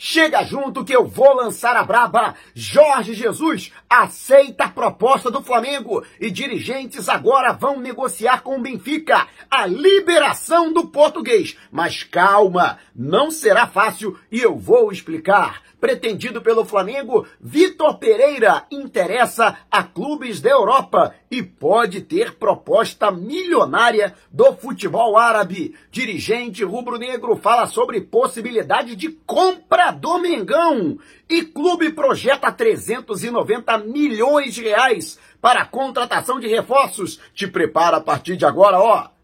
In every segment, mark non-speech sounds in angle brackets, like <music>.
Chega junto que eu vou lançar a braba. Jorge Jesus aceita a proposta do Flamengo e dirigentes agora vão negociar com o Benfica a liberação do português. Mas calma, não será fácil e eu vou explicar pretendido pelo Flamengo, Vitor Pereira interessa a clubes da Europa e pode ter proposta milionária do futebol árabe. Dirigente rubro-negro fala sobre possibilidade de compra do Mengão e clube projeta 390 milhões de reais para a contratação de reforços. Te prepara a partir de agora, ó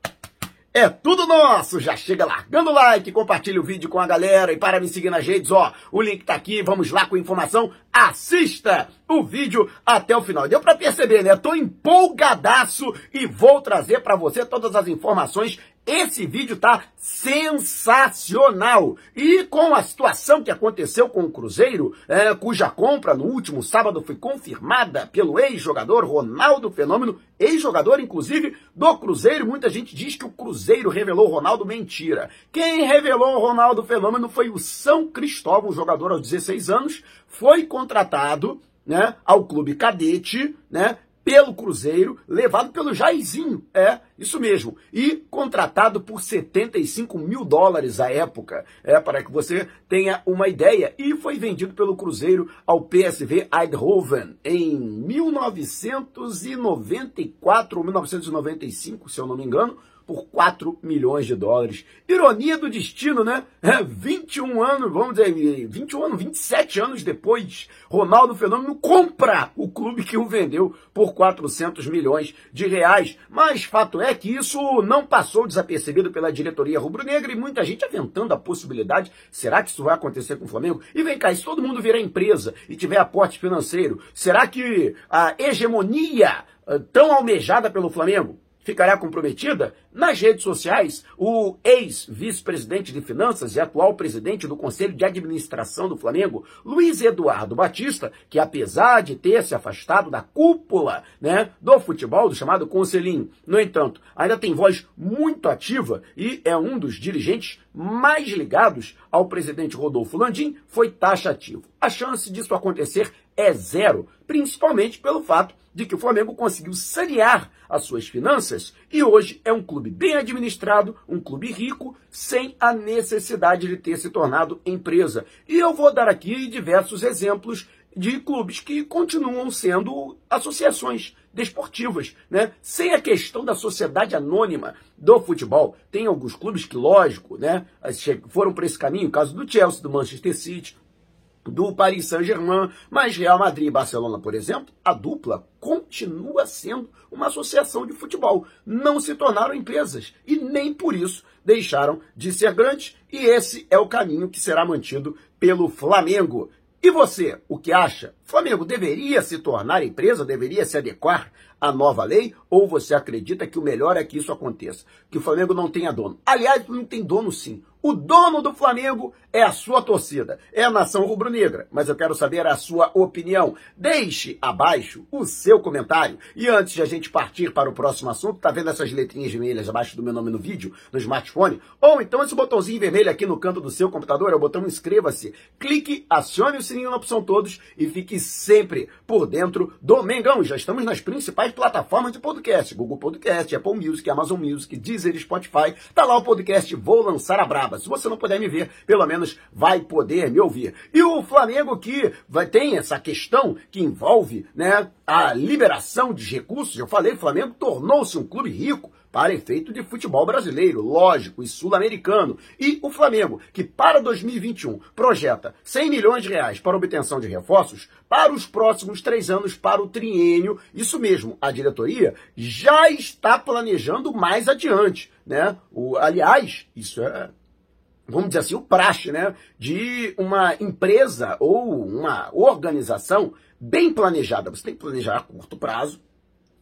é tudo nosso! Já chega largando o like, compartilha o vídeo com a galera e para me seguir nas redes, ó, o link tá aqui, vamos lá com informação, assista o vídeo até o final. Deu para perceber, né? Tô empolgadaço e vou trazer para você todas as informações esse vídeo tá sensacional. E com a situação que aconteceu com o Cruzeiro, é, cuja compra no último sábado foi confirmada pelo ex-jogador Ronaldo Fenômeno, ex-jogador inclusive do Cruzeiro, muita gente diz que o Cruzeiro revelou Ronaldo mentira. Quem revelou o Ronaldo Fenômeno foi o São Cristóvão, jogador aos 16 anos, foi contratado né, ao clube cadete, né, pelo Cruzeiro, levado pelo Jairzinho, é, isso mesmo, e contratado por 75 mil dólares à época, é, para que você tenha uma ideia, e foi vendido pelo Cruzeiro ao PSV Eindhoven em 1994 ou 1995, se eu não me engano, por 4 milhões de dólares. Ironia do destino, né? É, 21 anos, vamos dizer, 21 anos, 27 anos depois, Ronaldo Fenômeno compra o clube que o vendeu por 400 milhões de reais. Mas fato é que isso não passou desapercebido pela diretoria rubro-negra e muita gente aventando a possibilidade, será que isso vai acontecer com o Flamengo? E vem cá, se todo mundo virar empresa e tiver aporte financeiro, será que a hegemonia eh, tão almejada pelo Flamengo ficará comprometida? Nas redes sociais, o ex-vice-presidente de Finanças e atual presidente do Conselho de Administração do Flamengo, Luiz Eduardo Batista, que apesar de ter se afastado da cúpula né, do futebol, do chamado Conselhinho, no entanto, ainda tem voz muito ativa e é um dos dirigentes mais ligados ao presidente Rodolfo Landim, foi taxativo. A chance disso acontecer é zero, principalmente pelo fato de que o Flamengo conseguiu sanear as suas finanças e hoje é um clube bem administrado, um clube rico, sem a necessidade de ter se tornado empresa. E eu vou dar aqui diversos exemplos de clubes que continuam sendo associações desportivas, né? Sem a questão da sociedade anônima do futebol. Tem alguns clubes que, lógico, né, foram para esse caminho, o caso do Chelsea, do Manchester City, do Paris Saint-Germain, mas Real Madrid e Barcelona, por exemplo, a dupla continua sendo uma associação de futebol. Não se tornaram empresas e nem por isso deixaram de ser grandes, e esse é o caminho que será mantido pelo Flamengo. E você, o que acha? Flamengo deveria se tornar empresa, deveria se adequar à nova lei? Ou você acredita que o melhor é que isso aconteça? Que o Flamengo não tenha dono? Aliás, não tem dono sim. O dono do Flamengo é a sua torcida, é a nação rubro-negra. Mas eu quero saber a sua opinião. Deixe abaixo o seu comentário. E antes de a gente partir para o próximo assunto, tá vendo essas letrinhas vermelhas abaixo do meu nome no vídeo, no smartphone? Ou então esse botãozinho vermelho aqui no canto do seu computador, é o botão inscreva-se. Clique, acione o sininho na opção todos e fique sempre por dentro do Mengão. Já estamos nas principais plataformas de podcast: Google Podcast, Apple Music, Amazon Music, Deezer, Spotify. Tá lá o podcast Vou Lançar a Braba. Se você não puder me ver, pelo menos vai poder me ouvir. E o Flamengo que vai, tem essa questão que envolve né, a liberação de recursos. Eu falei, o Flamengo tornou-se um clube rico para efeito de futebol brasileiro, lógico, e sul-americano. E o Flamengo, que para 2021 projeta 100 milhões de reais para obtenção de reforços, para os próximos três anos, para o triênio, isso mesmo, a diretoria já está planejando mais adiante. Né? O, aliás, isso é vamos dizer assim, o praxe, né, de uma empresa ou uma organização bem planejada. Você tem que planejar a curto prazo,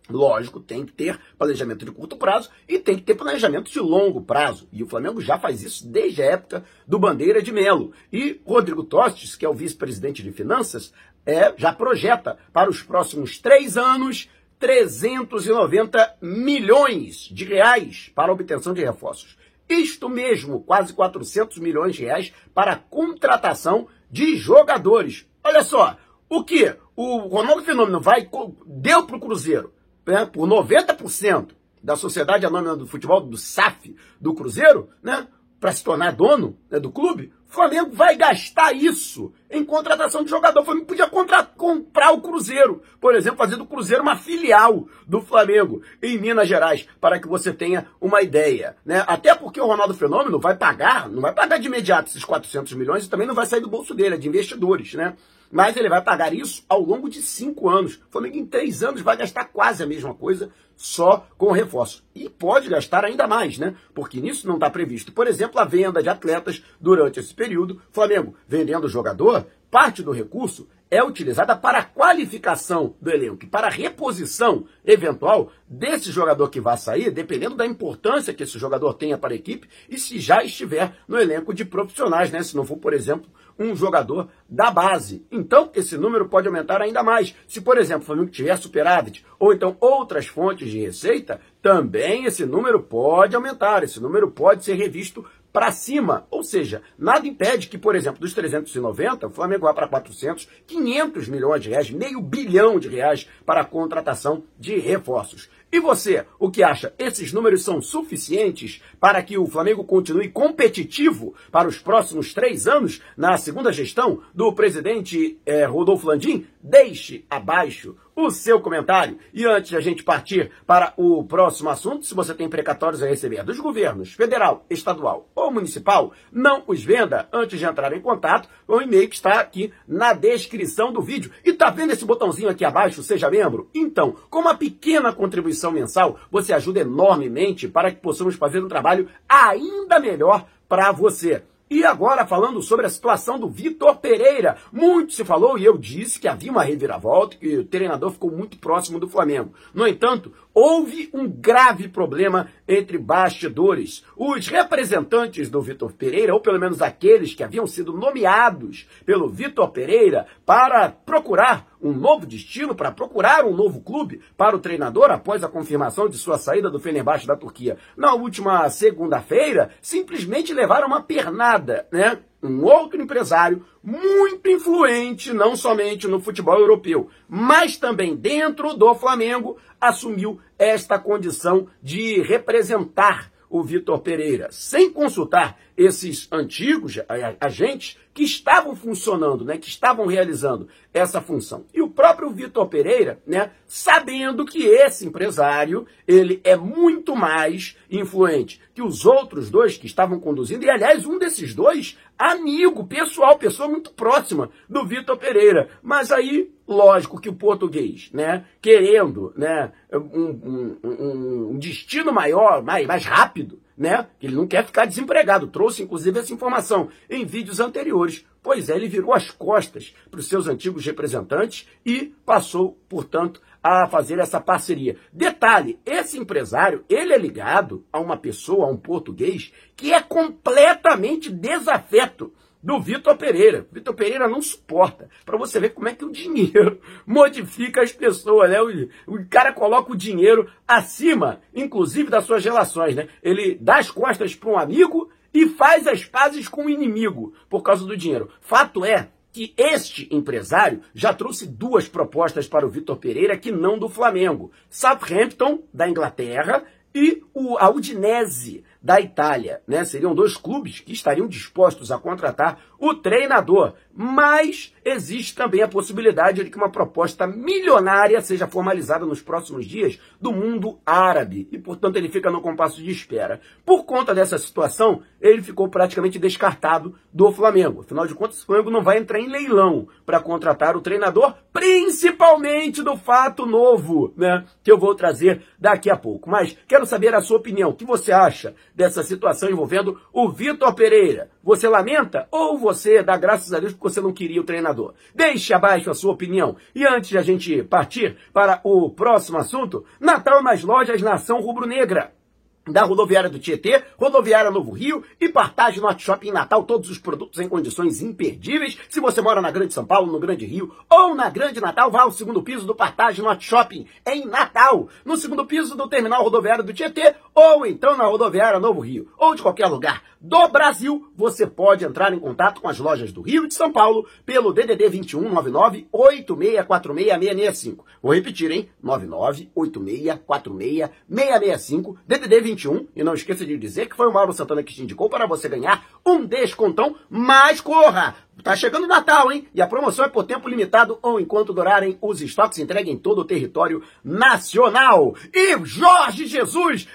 lógico, tem que ter planejamento de curto prazo e tem que ter planejamento de longo prazo. E o Flamengo já faz isso desde a época do Bandeira de Melo. E Rodrigo Tostes, que é o vice-presidente de finanças, é, já projeta para os próximos três anos 390 milhões de reais para obtenção de reforços. Isto mesmo, quase 400 milhões de reais para a contratação de jogadores. Olha só, o que o Ronaldo Fenômeno vai deu para o Cruzeiro né, por 90% da Sociedade Anônima do Futebol, do SAF, do Cruzeiro, né, para se tornar dono né, do clube, o Flamengo vai gastar isso em contratação de jogador. O Flamengo podia comprar o Cruzeiro, por exemplo, fazer do Cruzeiro uma filial do Flamengo em Minas Gerais, para que você tenha uma ideia. Né? Até porque o Ronaldo Fenômeno vai pagar, não vai pagar de imediato esses 400 milhões e também não vai sair do bolso dele, é de investidores. Né? Mas ele vai pagar isso ao longo de cinco anos. O Flamengo em três anos vai gastar quase a mesma coisa, só com reforço. E pode gastar ainda mais, né? Porque nisso não está previsto, por exemplo, a venda de atletas durante esse período. Flamengo vendendo jogador, parte do recurso é utilizada para a qualificação do elenco, para a reposição eventual desse jogador que vai sair, dependendo da importância que esse jogador tenha para a equipe e se já estiver no elenco de profissionais, né? Se não for, por exemplo, um jogador da base. Então, esse número pode aumentar ainda mais. Se, por exemplo, o Flamengo tiver superávit, ou então outras fontes de receita, também esse número pode aumentar, esse número pode ser revisto para cima. Ou seja, nada impede que, por exemplo, dos 390, o Flamengo vá para 400, 500 milhões de reais, meio bilhão de reais para a contratação de reforços. E você, o que acha? Esses números são suficientes para que o Flamengo continue competitivo para os próximos três anos na segunda gestão do presidente eh, Rodolfo Landim? Deixe abaixo o seu comentário. E antes de a gente partir para o próximo assunto, se você tem precatórios a receber dos governos federal, estadual ou municipal, não os venda antes de entrar em contato o e-mail que está aqui na descrição do vídeo. E tá vendo esse botãozinho aqui abaixo, seja membro? Então, com uma pequena contribuição mensal, você ajuda enormemente para que possamos fazer um trabalho ainda melhor para você. E agora falando sobre a situação do Vitor Pereira. Muito se falou e eu disse que havia uma reviravolta, que o treinador ficou muito próximo do Flamengo. No entanto, houve um grave problema entre bastidores. Os representantes do Vitor Pereira, ou pelo menos aqueles que haviam sido nomeados pelo Vitor Pereira para procurar um novo destino, para procurar um novo clube para o treinador após a confirmação de sua saída do Fenerbahçe da Turquia na última segunda-feira, simplesmente levaram uma pernada, né? Um outro empresário muito influente, não somente no futebol europeu, mas também dentro do Flamengo, assumiu esta condição de representar o Vitor Pereira, sem consultar esses antigos agentes que estavam funcionando, né, que estavam realizando essa função. E o próprio Vitor Pereira, né, sabendo que esse empresário, ele é muito mais influente que os outros dois que estavam conduzindo, e aliás, um desses dois, amigo, pessoal, pessoa muito próxima do Vitor Pereira. Mas aí, lógico que o português, né, querendo, né, um, um, um destino maior, mais, mais rápido, né? Ele não quer ficar desempregado. Trouxe, inclusive, essa informação em vídeos anteriores. Pois é, ele virou as costas para os seus antigos representantes e passou, portanto, a fazer essa parceria. Detalhe, esse empresário, ele é ligado a uma pessoa, a um português, que é completamente desafeto do Vitor Pereira. Vitor Pereira não suporta. Para você ver como é que o dinheiro <laughs> modifica as pessoas, né? O, o, cara coloca o dinheiro acima, inclusive das suas relações, né? Ele dá as costas para um amigo e faz as pazes com o inimigo por causa do dinheiro. Fato é que este empresário já trouxe duas propostas para o Vitor Pereira que não do Flamengo. Southampton, da Inglaterra, e o, a Udinese, da Itália, né? Seriam dois clubes que estariam dispostos a contratar o treinador, mas existe também a possibilidade de que uma proposta milionária seja formalizada nos próximos dias do mundo árabe e, portanto, ele fica no compasso de espera. Por conta dessa situação, ele ficou praticamente descartado do Flamengo. Afinal de contas, o Flamengo não vai entrar em leilão para contratar o treinador, principalmente do fato novo, né? Que eu vou trazer daqui a pouco. Mas quero saber a sua opinião. O que você acha dessa situação envolvendo o Vitor Pereira? Você lamenta ou você dá graças a Deus porque você não queria o treinador? Deixe abaixo a sua opinião. E antes de a gente partir para o próximo assunto, Natal nas lojas Nação Rubro-Negra. da rodoviária do Tietê, rodoviária Novo Rio e Partage Norte Shopping Natal, todos os produtos em condições imperdíveis. Se você mora na Grande São Paulo, no Grande Rio ou na Grande Natal, vá ao segundo piso do Partage Norte Shopping em Natal, no segundo piso do terminal rodoviário do Tietê ou então na rodoviária Novo Rio, ou de qualquer lugar do Brasil, você pode entrar em contato com as lojas do Rio e de São Paulo pelo DDD 2199 8646 Vou repetir, hein? 99 665 DDD 21 e não esqueça de dizer que foi o Mauro Santana que te indicou para você ganhar um descontão, mas corra! Tá chegando o Natal, hein? E a promoção é por tempo limitado ou enquanto durarem os estoques entregue em todo o território nacional. E Jorge Jesus,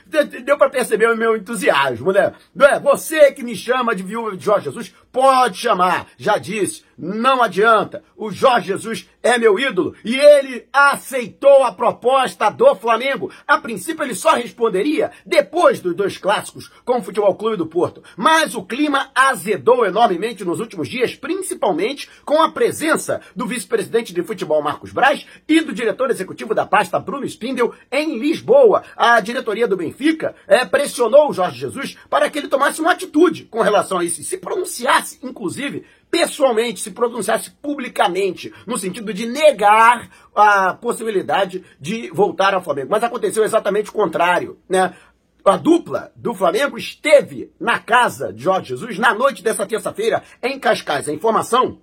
deu para perceber o meu entusiasmo, né? É, você que me chama de viúva de Jorge Jesus, pode chamar. Já disse, não adianta. O Jorge Jesus é meu ídolo e ele aceitou a proposta do Flamengo. A princípio ele só responderia depois dos dois clássicos com o Futebol Clube do Porto. Mas o clima azedou enormemente nos últimos dias, principalmente com a presença do vice-presidente de futebol Marcos Braz e do diretor executivo da pasta Bruno Spindel em Lisboa. A diretoria do Benfica é, pressionou o Jorge Jesus para que ele tomasse uma atitude com relação a isso, se pronunciasse, inclusive, pessoalmente, se pronunciasse publicamente, no sentido de negar a possibilidade de voltar ao Flamengo. Mas aconteceu exatamente o contrário, né? A dupla do Flamengo esteve na casa de Jorge Jesus na noite dessa terça-feira em Cascais. A informação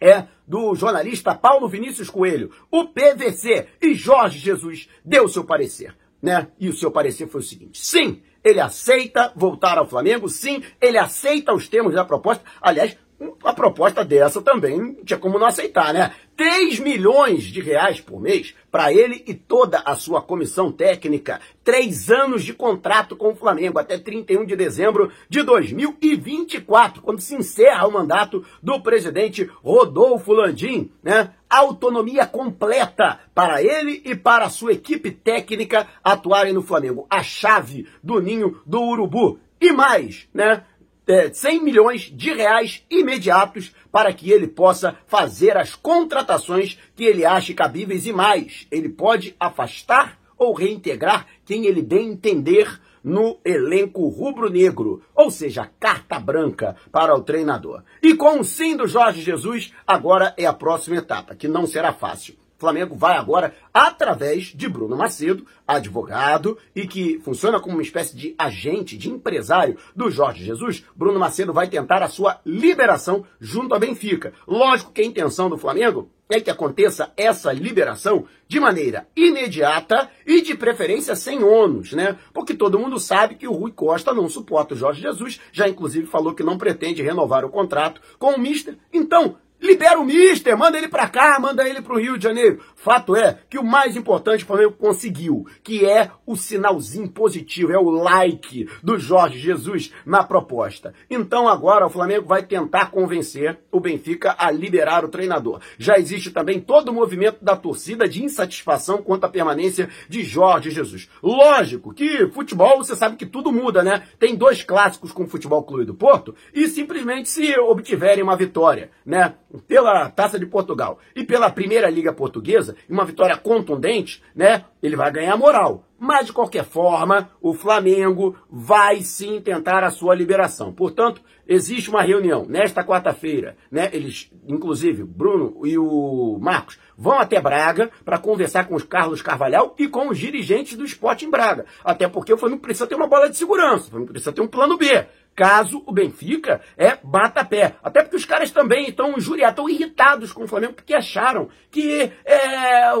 é do jornalista Paulo Vinícius Coelho. O PVC e Jorge Jesus deu seu parecer, né? E o seu parecer foi o seguinte: sim, ele aceita voltar ao Flamengo, sim, ele aceita os termos da proposta. Aliás, a proposta dessa também tinha como não aceitar, né? 3 milhões de reais por mês para ele e toda a sua comissão técnica. Três anos de contrato com o Flamengo até 31 de dezembro de 2024, quando se encerra o mandato do presidente Rodolfo Landim, né? Autonomia completa para ele e para a sua equipe técnica atuarem no Flamengo. A chave do ninho do Urubu. E mais, né? É, 100 milhões de reais imediatos para que ele possa fazer as contratações que ele ache cabíveis e mais. Ele pode afastar ou reintegrar quem ele bem entender no elenco rubro-negro, ou seja, carta branca para o treinador. E com o sim do Jorge Jesus, agora é a próxima etapa, que não será fácil. Flamengo vai agora através de Bruno Macedo, advogado e que funciona como uma espécie de agente, de empresário do Jorge Jesus. Bruno Macedo vai tentar a sua liberação junto a Benfica. Lógico que a intenção do Flamengo é que aconteça essa liberação de maneira imediata e de preferência sem ônus, né? Porque todo mundo sabe que o Rui Costa não suporta o Jorge Jesus, já inclusive falou que não pretende renovar o contrato com o Mister. Então, Libera o Mister, manda ele para cá, manda ele para o Rio de Janeiro. Fato é que o mais importante o Flamengo conseguiu, que é o sinalzinho positivo, é o like do Jorge Jesus na proposta. Então agora o Flamengo vai tentar convencer o Benfica a liberar o treinador. Já existe também todo o movimento da torcida de insatisfação quanto à permanência de Jorge Jesus. Lógico que futebol, você sabe que tudo muda, né? Tem dois clássicos com o Futebol Clube do Porto e simplesmente se obtiverem uma vitória, né? Pela Taça de Portugal e pela Primeira Liga Portuguesa, uma vitória contundente, né? Ele vai ganhar moral. Mas de qualquer forma, o Flamengo vai sim tentar a sua liberação. Portanto, existe uma reunião nesta quarta-feira, né? Eles, inclusive, Bruno e o Marcos, vão até Braga para conversar com os Carlos Carvalhal e com os dirigentes do esporte em Braga. Até porque o Flamengo precisa ter uma bola de segurança, o Flamengo precisa ter um plano B caso o Benfica é bata pé. Até porque os caras também estão injuriados, estão irritados com o Flamengo, porque acharam que é,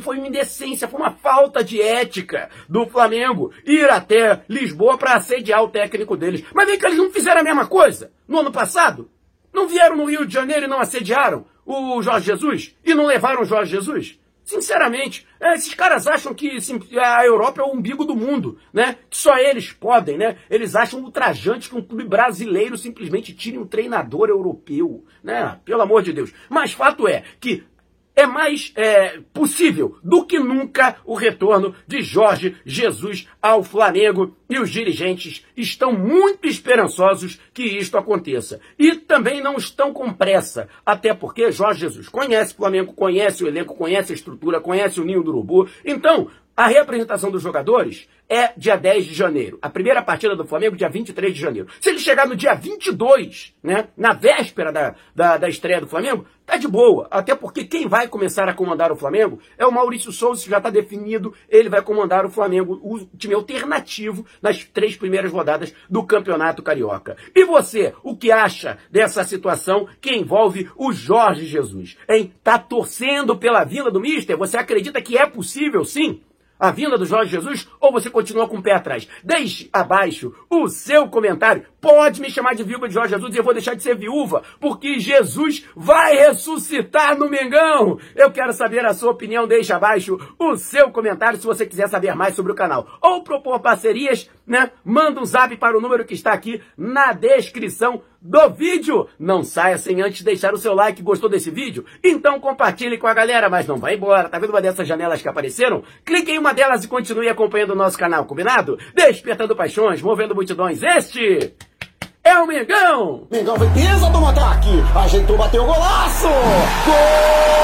foi uma indecência, foi uma falta de ética do Flamengo ir até Lisboa para assediar o técnico deles. Mas vem que eles não fizeram a mesma coisa no ano passado? Não vieram no Rio de Janeiro e não assediaram o Jorge Jesus? E não levaram o Jorge Jesus? Sinceramente, é, esses caras acham que a Europa é o umbigo do mundo, né? Que só eles podem, né? Eles acham ultrajante que um clube brasileiro simplesmente tire um treinador europeu, né? Pelo amor de Deus. Mas fato é que é mais é, possível do que nunca o retorno de Jorge Jesus ao Flamengo e os dirigentes estão muito esperançosos que isto aconteça. E também não estão com pressa, até porque Jorge Jesus conhece o Flamengo, conhece o elenco, conhece a estrutura, conhece o ninho do urubu. Então, a reapresentação dos jogadores é dia 10 de janeiro. A primeira partida do Flamengo, dia 23 de janeiro. Se ele chegar no dia 22, né, na véspera da, da, da estreia do Flamengo, tá de boa. Até porque quem vai começar a comandar o Flamengo é o Maurício Souza, já está definido. Ele vai comandar o Flamengo, o time alternativo, nas três primeiras rodadas do Campeonato Carioca. E você, o que acha dessa situação que envolve o Jorge Jesus? Hein? Tá torcendo pela vinda do Mister? Você acredita que é possível, sim? A vinda do Jorge Jesus ou você continua com o pé atrás? Deixe abaixo o seu comentário. Pode me chamar de viúva de Jorge Jesus e eu vou deixar de ser viúva, porque Jesus vai ressuscitar no Mengão. Eu quero saber a sua opinião. Deixe abaixo o seu comentário se você quiser saber mais sobre o canal. Ou propor parcerias, né? Manda um zap para o número que está aqui na descrição do vídeo. Não saia sem antes deixar o seu like. Gostou desse vídeo? Então compartilhe com a galera, mas não vai embora. Tá vendo uma dessas janelas que apareceram? Clique em uma delas e continue acompanhando o nosso canal, combinado? Despertando paixões, movendo multidões. Este é o Mengão! Mengão foi pesa do ataque, ajeitou, bateu o golaço! Gol!